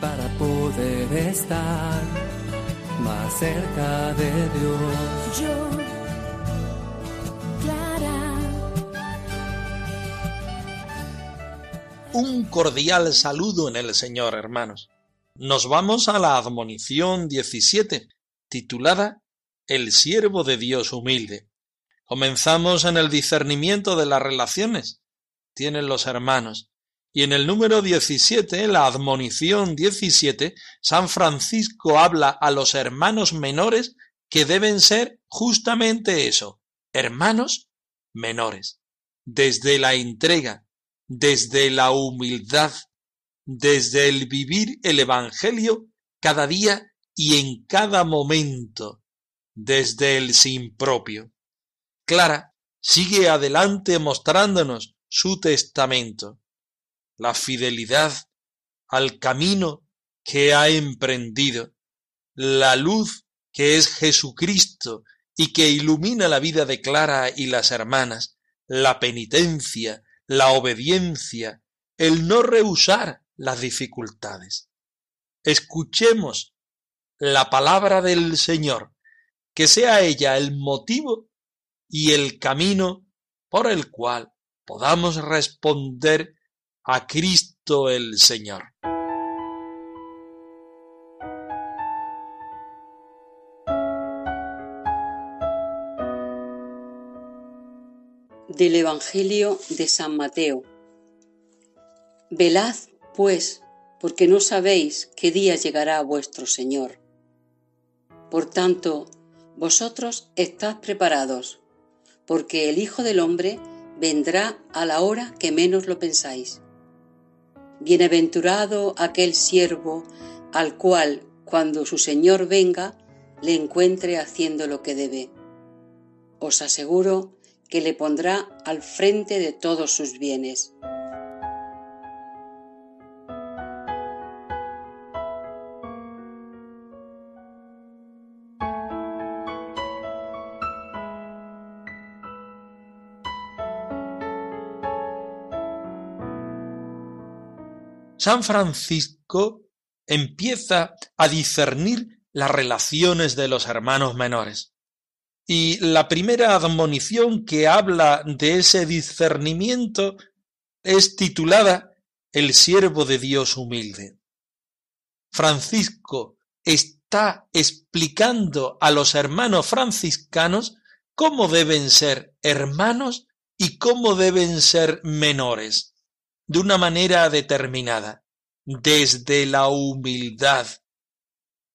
Para poder estar más cerca de Dios. Yo, Clara, Un cordial saludo en el Señor, hermanos. Nos vamos a la admonición 17, titulada El siervo de Dios humilde. Comenzamos en el discernimiento de las relaciones. Tienen los hermanos. Y en el número 17, la admonición 17, San Francisco habla a los hermanos menores que deben ser justamente eso, hermanos menores. Desde la entrega, desde la humildad, desde el vivir el Evangelio cada día y en cada momento, desde el sin propio. Clara sigue adelante mostrándonos su testamento, la fidelidad al camino que ha emprendido, la luz que es Jesucristo y que ilumina la vida de Clara y las hermanas, la penitencia, la obediencia, el no rehusar las dificultades. Escuchemos la palabra del Señor, que sea ella el motivo y el camino por el cual podamos responder a Cristo el Señor. Del Evangelio de San Mateo. Velad, pues, porque no sabéis qué día llegará vuestro Señor. Por tanto, vosotros estad preparados, porque el Hijo del Hombre vendrá a la hora que menos lo pensáis. Bienaventurado aquel siervo al cual, cuando su Señor venga, le encuentre haciendo lo que debe. Os aseguro que le pondrá al frente de todos sus bienes. San Francisco empieza a discernir las relaciones de los hermanos menores. Y la primera admonición que habla de ese discernimiento es titulada El siervo de Dios humilde. Francisco está explicando a los hermanos franciscanos cómo deben ser hermanos y cómo deben ser menores, de una manera determinada, desde la humildad,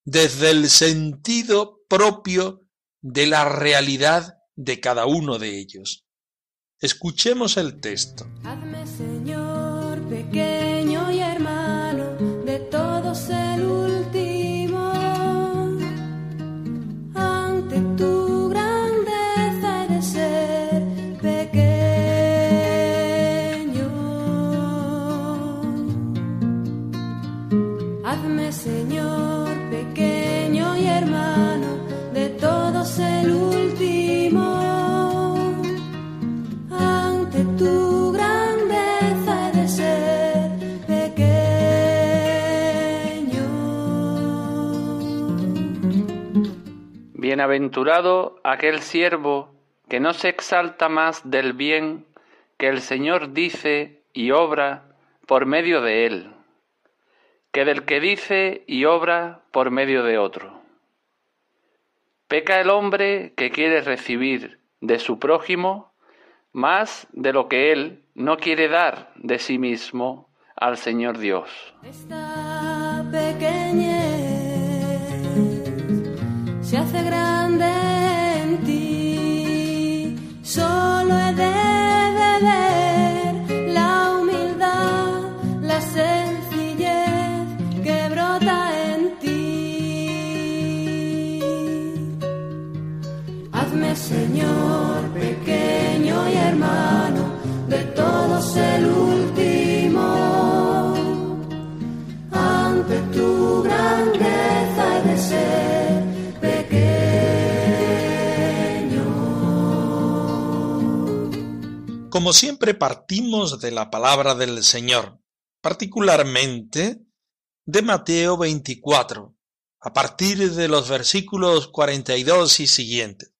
desde el sentido propio de la realidad de cada uno de ellos. Escuchemos el texto. Aquel siervo que no se exalta más del bien que el Señor dice y obra por medio de él, que del que dice y obra por medio de otro. Peca el hombre que quiere recibir de su prójimo más de lo que él no quiere dar de sí mismo al Señor Dios. Esta hace grande en ti. Solo he de beber la humildad, la sencillez que brota en ti. Hazme Señor pequeño y hermano de todos el último. Ante tu grandeza y deseo. Como siempre partimos de la palabra del Señor, particularmente de Mateo 24, a partir de los versículos 42 y siguientes.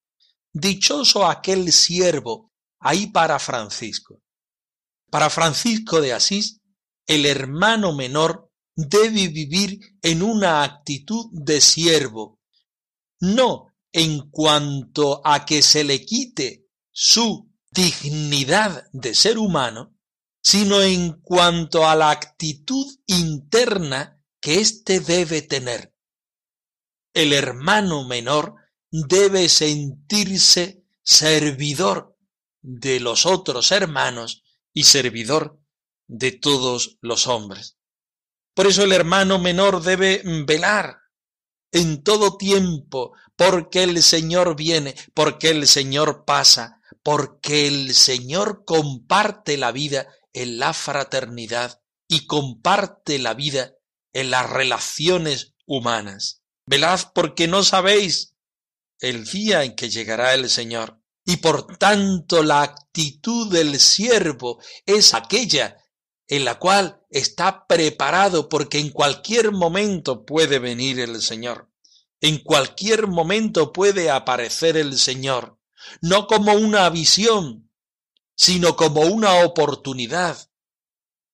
Dichoso aquel siervo, ahí para Francisco. Para Francisco de Asís, el hermano menor debe vivir en una actitud de siervo, no en cuanto a que se le quite su dignidad de ser humano, sino en cuanto a la actitud interna que éste debe tener. El hermano menor debe sentirse servidor de los otros hermanos y servidor de todos los hombres. Por eso el hermano menor debe velar en todo tiempo porque el Señor viene, porque el Señor pasa, porque el Señor comparte la vida en la fraternidad y comparte la vida en las relaciones humanas. Velad porque no sabéis el día en que llegará el Señor. Y por tanto la actitud del siervo es aquella en la cual está preparado porque en cualquier momento puede venir el Señor. En cualquier momento puede aparecer el Señor, no como una visión, sino como una oportunidad,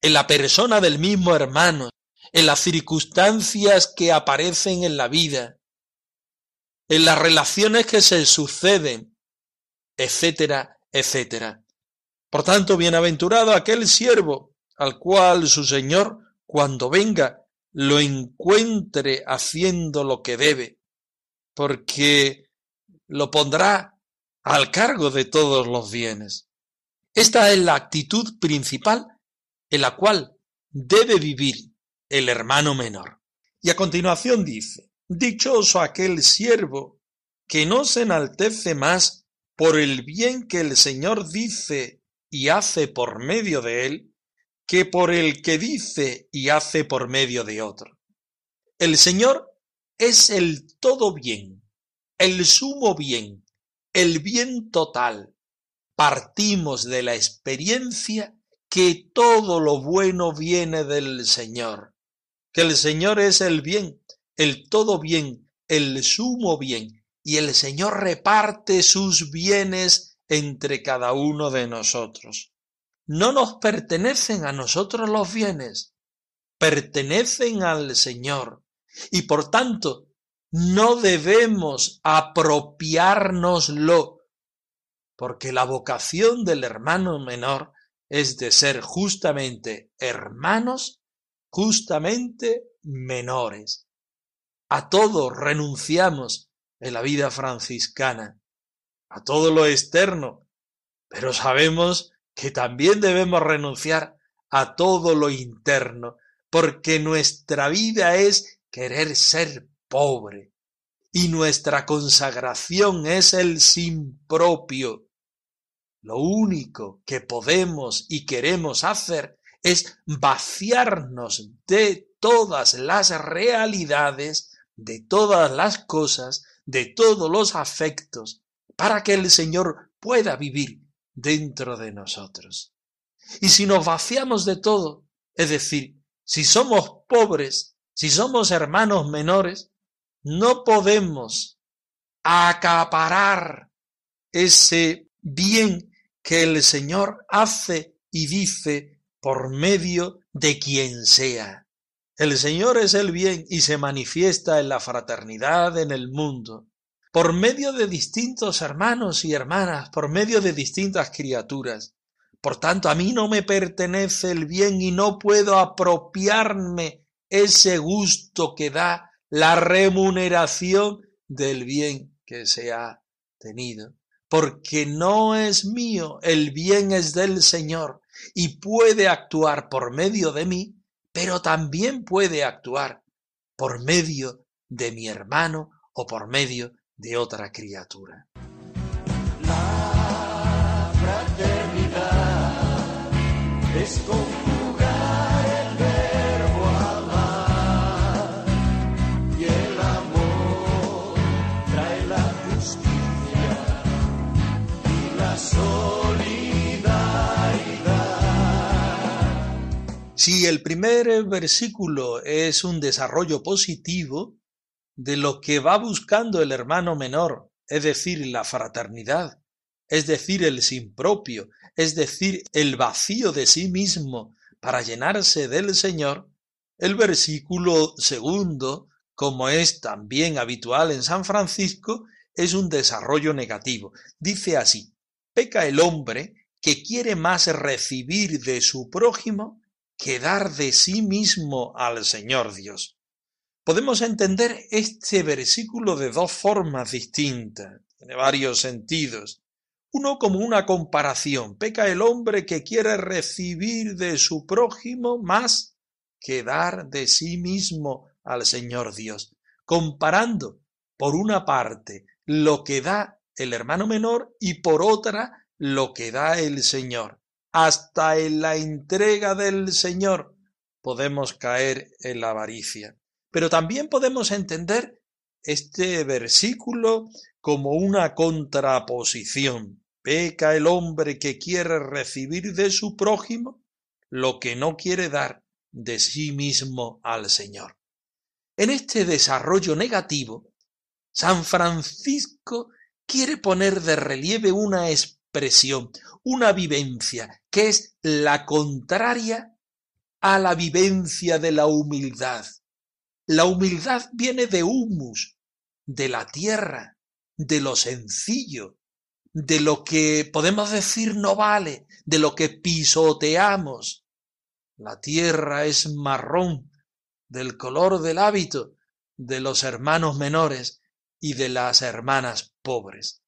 en la persona del mismo hermano, en las circunstancias que aparecen en la vida, en las relaciones que se suceden, etcétera, etcétera. Por tanto, bienaventurado aquel siervo al cual su Señor, cuando venga, lo encuentre haciendo lo que debe, porque lo pondrá al cargo de todos los bienes. Esta es la actitud principal en la cual debe vivir el hermano menor. Y a continuación dice, Dichoso aquel siervo que no se enaltece más por el bien que el Señor dice y hace por medio de él, que por el que dice y hace por medio de otro. El Señor es el todo bien, el sumo bien, el bien total. Partimos de la experiencia que todo lo bueno viene del Señor, que el Señor es el bien, el todo bien, el sumo bien, y el Señor reparte sus bienes entre cada uno de nosotros. No nos pertenecen a nosotros los bienes, pertenecen al Señor, y por tanto no debemos apropiárnoslo, porque la vocación del hermano menor es de ser justamente hermanos, justamente menores. A todo renunciamos en la vida franciscana, a todo lo externo, pero sabemos que también debemos renunciar a todo lo interno, porque nuestra vida es querer ser pobre y nuestra consagración es el sin propio. Lo único que podemos y queremos hacer es vaciarnos de todas las realidades, de todas las cosas, de todos los afectos, para que el Señor pueda vivir dentro de nosotros. Y si nos vaciamos de todo, es decir, si somos pobres, si somos hermanos menores, no podemos acaparar ese bien que el Señor hace y dice por medio de quien sea. El Señor es el bien y se manifiesta en la fraternidad en el mundo, por medio de distintos hermanos y hermanas, por medio de distintas criaturas. Por tanto, a mí no me pertenece el bien y no puedo apropiarme ese gusto que da la remuneración del bien que se ha tenido. Porque no es mío, el bien es del Señor y puede actuar por medio de mí, pero también puede actuar por medio de mi hermano o por medio de otra criatura. La fraternidad es solidaridad. Si el primer versículo es un desarrollo positivo de lo que va buscando el hermano menor, es decir, la fraternidad, es decir, el sin propio, es decir, el vacío de sí mismo para llenarse del Señor, el versículo segundo, como es también habitual en San Francisco, es un desarrollo negativo. Dice así, peca el hombre que quiere más recibir de su prójimo que dar de sí mismo al Señor Dios. Podemos entender este versículo de dos formas distintas, tiene varios sentidos. Uno como una comparación, peca el hombre que quiere recibir de su prójimo más que dar de sí mismo al Señor Dios, comparando por una parte lo que da el hermano menor y por otra lo que da el Señor. Hasta en la entrega del Señor podemos caer en la avaricia. Pero también podemos entender este versículo como una contraposición. Peca el hombre que quiere recibir de su prójimo lo que no quiere dar de sí mismo al Señor. En este desarrollo negativo, San Francisco quiere poner de relieve una una vivencia, que es la contraria a la vivencia de la humildad. La humildad viene de humus, de la tierra, de lo sencillo, de lo que podemos decir no vale, de lo que pisoteamos. La tierra es marrón, del color del hábito de los hermanos menores y de las hermanas pobres.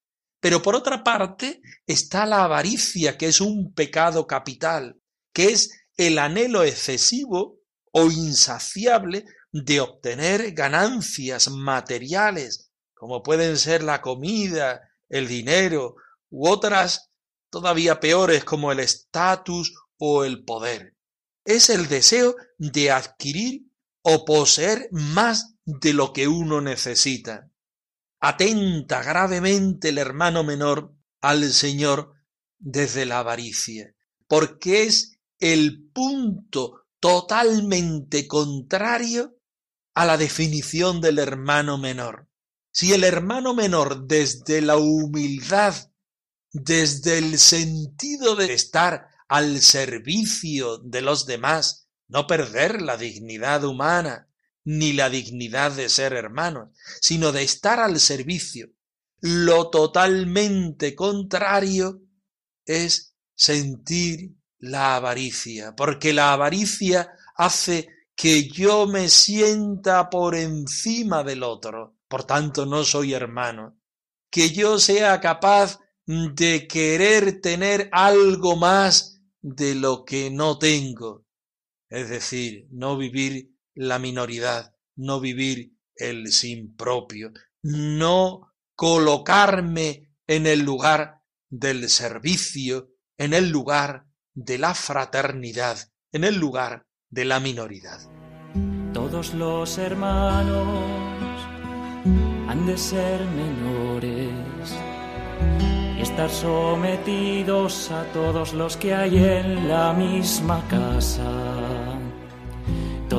Pero por otra parte está la avaricia, que es un pecado capital, que es el anhelo excesivo o insaciable de obtener ganancias materiales, como pueden ser la comida, el dinero u otras todavía peores como el estatus o el poder. Es el deseo de adquirir o poseer más de lo que uno necesita. Atenta gravemente el hermano menor al Señor desde la avaricia, porque es el punto totalmente contrario a la definición del hermano menor. Si el hermano menor desde la humildad, desde el sentido de estar al servicio de los demás, no perder la dignidad humana, ni la dignidad de ser hermanos, sino de estar al servicio. Lo totalmente contrario es sentir la avaricia, porque la avaricia hace que yo me sienta por encima del otro, por tanto no soy hermano, que yo sea capaz de querer tener algo más de lo que no tengo, es decir, no vivir la minoridad, no vivir el sin propio, no colocarme en el lugar del servicio, en el lugar de la fraternidad, en el lugar de la minoridad. Todos los hermanos han de ser menores y estar sometidos a todos los que hay en la misma casa.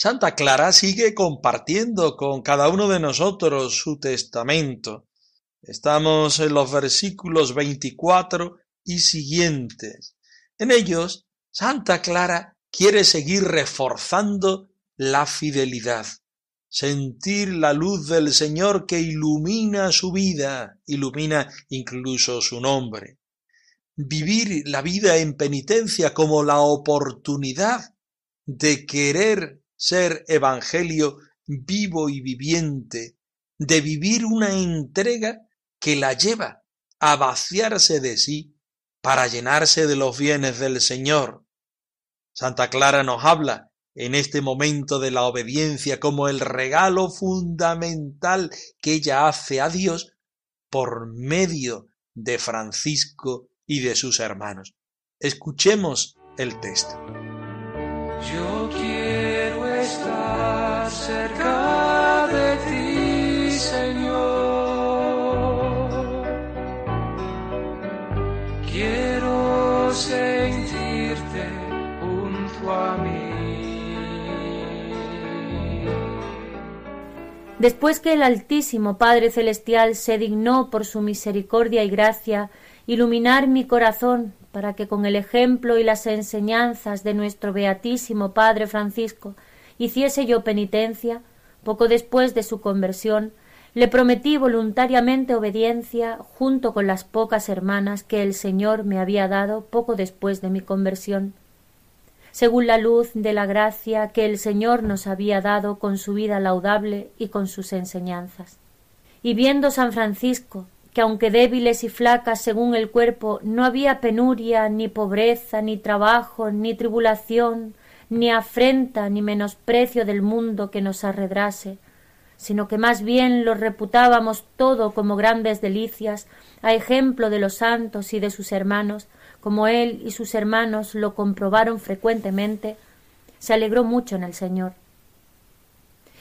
Santa Clara sigue compartiendo con cada uno de nosotros su testamento. Estamos en los versículos 24 y siguientes. En ellos, Santa Clara quiere seguir reforzando la fidelidad, sentir la luz del Señor que ilumina su vida, ilumina incluso su nombre, vivir la vida en penitencia como la oportunidad de querer ser evangelio vivo y viviente, de vivir una entrega que la lleva a vaciarse de sí para llenarse de los bienes del Señor. Santa Clara nos habla en este momento de la obediencia como el regalo fundamental que ella hace a Dios por medio de Francisco y de sus hermanos. Escuchemos el texto. Yo quiero estar cerca de ti, Señor. Quiero sentirte junto a mí. Después que el Altísimo Padre Celestial se dignó por su misericordia y gracia iluminar mi corazón para que con el ejemplo y las enseñanzas de nuestro Beatísimo Padre Francisco hiciese yo penitencia, poco después de su conversión, le prometí voluntariamente obediencia junto con las pocas hermanas que el Señor me había dado poco después de mi conversión según la luz de la gracia que el Señor nos había dado con su vida laudable y con sus enseñanzas. Y viendo San Francisco que aunque débiles y flacas según el cuerpo, no había penuria, ni pobreza, ni trabajo, ni tribulación, ni afrenta, ni menosprecio del mundo que nos arredrase, sino que más bien lo reputábamos todo como grandes delicias, a ejemplo de los santos y de sus hermanos, como él y sus hermanos lo comprobaron frecuentemente, se alegró mucho en el Señor.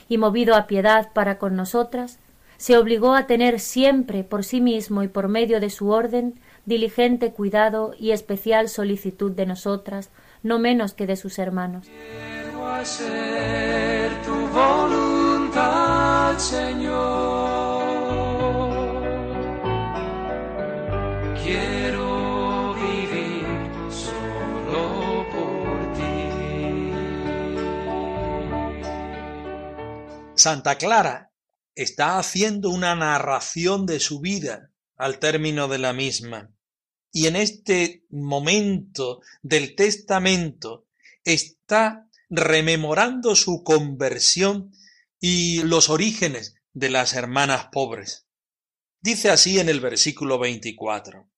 Y movido a piedad para con nosotras, se obligó a tener siempre por sí mismo y por medio de su orden diligente cuidado y especial solicitud de nosotras, no menos que de sus hermanos. tu voluntad, Señor. Santa Clara está haciendo una narración de su vida al término de la misma. Y en este momento del testamento está rememorando su conversión y los orígenes de las hermanas pobres. Dice así en el versículo 24.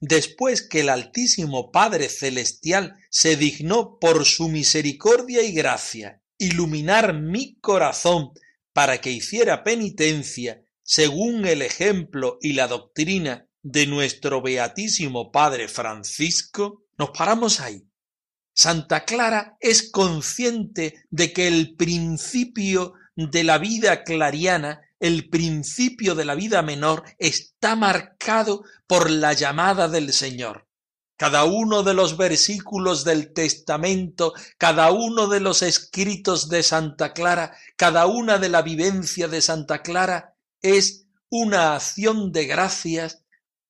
Después que el Altísimo Padre Celestial se dignó por su misericordia y gracia iluminar mi corazón para que hiciera penitencia según el ejemplo y la doctrina de nuestro beatísimo Padre Francisco, nos paramos ahí. Santa Clara es consciente de que el principio de la vida clariana, el principio de la vida menor, está marcado por la llamada del Señor. Cada uno de los versículos del Testamento, cada uno de los escritos de Santa Clara, cada una de la vivencia de Santa Clara es una acción de gracias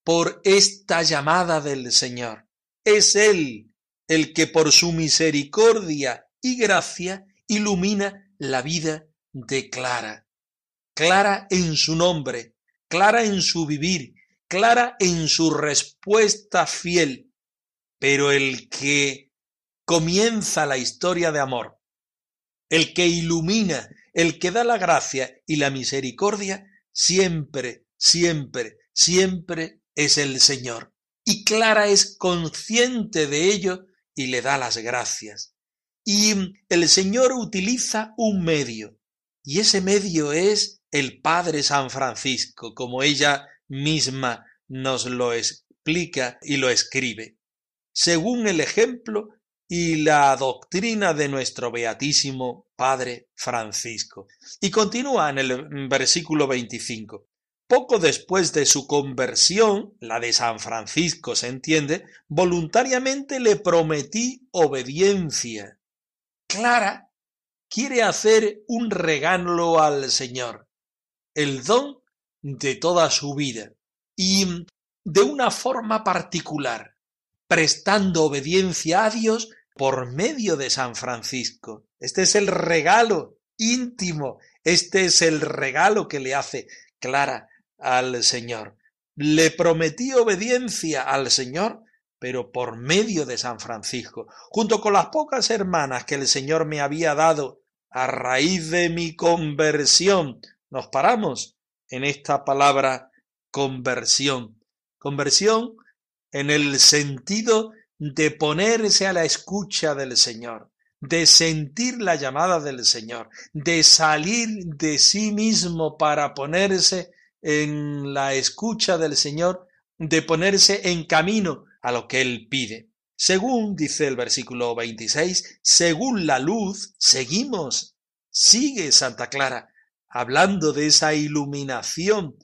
por esta llamada del Señor. Es Él el que por su misericordia y gracia ilumina la vida de Clara. Clara en su nombre, clara en su vivir, clara en su respuesta fiel pero el que comienza la historia de amor, el que ilumina, el que da la gracia y la misericordia, siempre, siempre, siempre es el Señor. Y Clara es consciente de ello y le da las gracias. Y el Señor utiliza un medio, y ese medio es el Padre San Francisco, como ella misma nos lo explica y lo escribe según el ejemplo y la doctrina de nuestro beatísimo Padre Francisco. Y continúa en el versículo 25. Poco después de su conversión, la de San Francisco se entiende, voluntariamente le prometí obediencia. Clara quiere hacer un regalo al Señor, el don de toda su vida, y de una forma particular prestando obediencia a Dios por medio de San Francisco. Este es el regalo íntimo, este es el regalo que le hace Clara al Señor. Le prometí obediencia al Señor, pero por medio de San Francisco, junto con las pocas hermanas que el Señor me había dado a raíz de mi conversión. Nos paramos en esta palabra conversión Conversión en el sentido de ponerse a la escucha del Señor, de sentir la llamada del Señor, de salir de sí mismo para ponerse en la escucha del Señor, de ponerse en camino a lo que Él pide. Según dice el versículo 26, según la luz, seguimos. Sigue Santa Clara hablando de esa iluminación,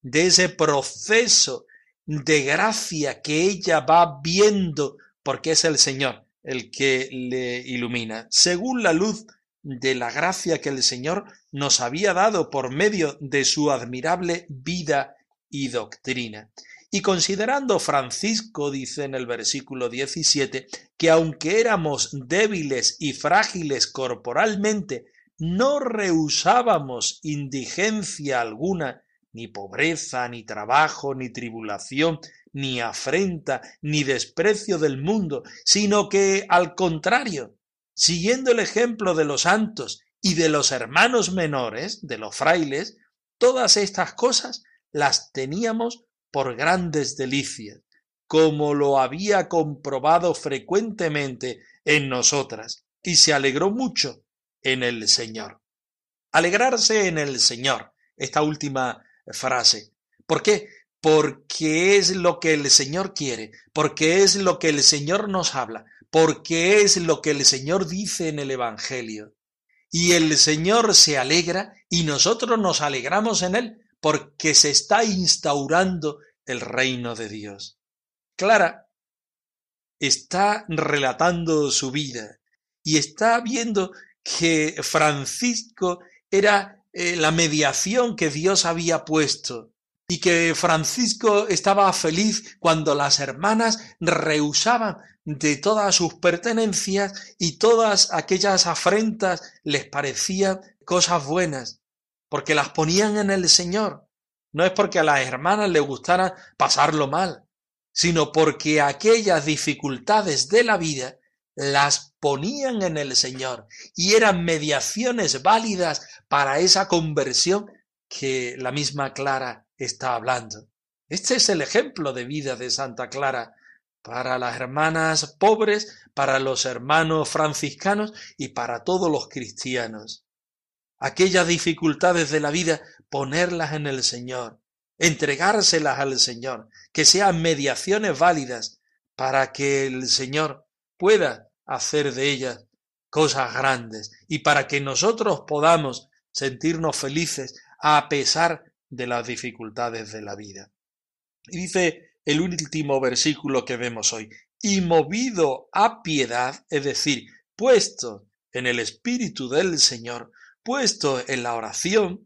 de ese proceso de gracia que ella va viendo porque es el Señor el que le ilumina, según la luz de la gracia que el Señor nos había dado por medio de su admirable vida y doctrina. Y considerando Francisco, dice en el versículo 17, que aunque éramos débiles y frágiles corporalmente, no rehusábamos indigencia alguna, ni pobreza, ni trabajo, ni tribulación, ni afrenta, ni desprecio del mundo, sino que, al contrario, siguiendo el ejemplo de los santos y de los hermanos menores, de los frailes, todas estas cosas las teníamos por grandes delicias, como lo había comprobado frecuentemente en nosotras, y se alegró mucho en el Señor. Alegrarse en el Señor, esta última frase. ¿Por qué? Porque es lo que el Señor quiere, porque es lo que el Señor nos habla, porque es lo que el Señor dice en el Evangelio. Y el Señor se alegra y nosotros nos alegramos en Él, porque se está instaurando el reino de Dios. Clara está relatando su vida y está viendo que Francisco era eh, la mediación que Dios había puesto y que Francisco estaba feliz cuando las hermanas rehusaban de todas sus pertenencias y todas aquellas afrentas les parecían cosas buenas, porque las ponían en el Señor. No es porque a las hermanas les gustara pasarlo mal, sino porque aquellas dificultades de la vida las ponían en el Señor y eran mediaciones válidas para esa conversión que la misma Clara está hablando. Este es el ejemplo de vida de Santa Clara para las hermanas pobres, para los hermanos franciscanos y para todos los cristianos. Aquellas dificultades de la vida, ponerlas en el Señor, entregárselas al Señor, que sean mediaciones válidas para que el Señor pueda hacer de ellas cosas grandes y para que nosotros podamos sentirnos felices a pesar de las dificultades de la vida. Y dice el último versículo que vemos hoy, y movido a piedad, es decir, puesto en el Espíritu del Señor, puesto en la oración,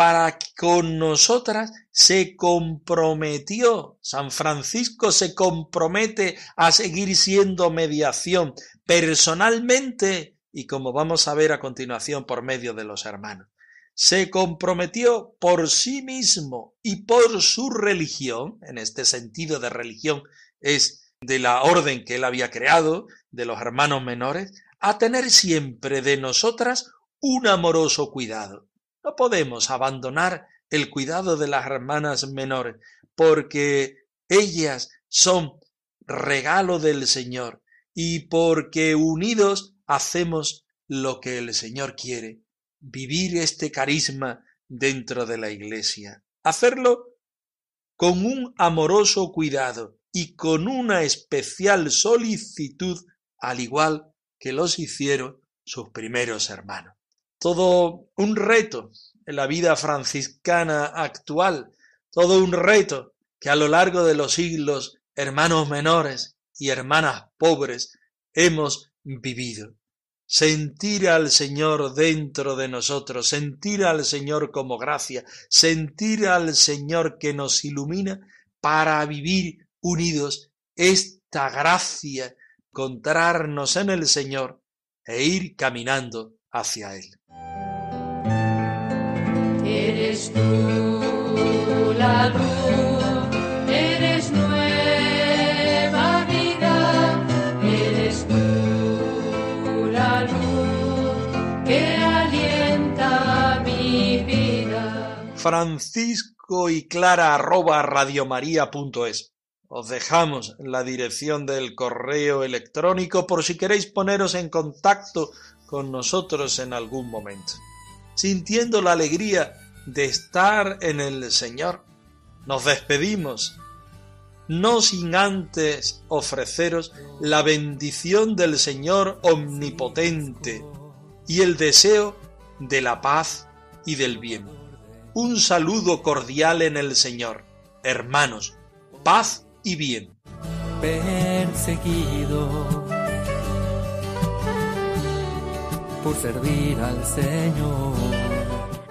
para con nosotras se comprometió, San Francisco se compromete a seguir siendo mediación personalmente y como vamos a ver a continuación por medio de los hermanos. Se comprometió por sí mismo y por su religión, en este sentido de religión es de la orden que él había creado, de los hermanos menores, a tener siempre de nosotras un amoroso cuidado no podemos abandonar el cuidado de las hermanas menores, porque ellas son regalo del Señor y porque unidos hacemos lo que el Señor quiere, vivir este carisma dentro de la Iglesia, hacerlo con un amoroso cuidado y con una especial solicitud, al igual que los hicieron sus primeros hermanos todo un reto en la vida franciscana actual, todo un reto que a lo largo de los siglos hermanos menores y hermanas pobres hemos vivido. Sentir al Señor dentro de nosotros, sentir al Señor como gracia, sentir al Señor que nos ilumina para vivir unidos esta gracia, encontrarnos en el Señor e ir caminando hacia Él. Nueva eres tú la luz que alienta mi vida. Francisco y Clara arroba radiomaria.es Os dejamos la dirección del correo electrónico por si queréis poneros en contacto con nosotros en algún momento. Sintiendo la alegría de estar en el Señor, nos despedimos, no sin antes ofreceros la bendición del Señor omnipotente y el deseo de la paz y del bien. Un saludo cordial en el Señor. Hermanos, paz y bien. Perseguido por servir al Señor.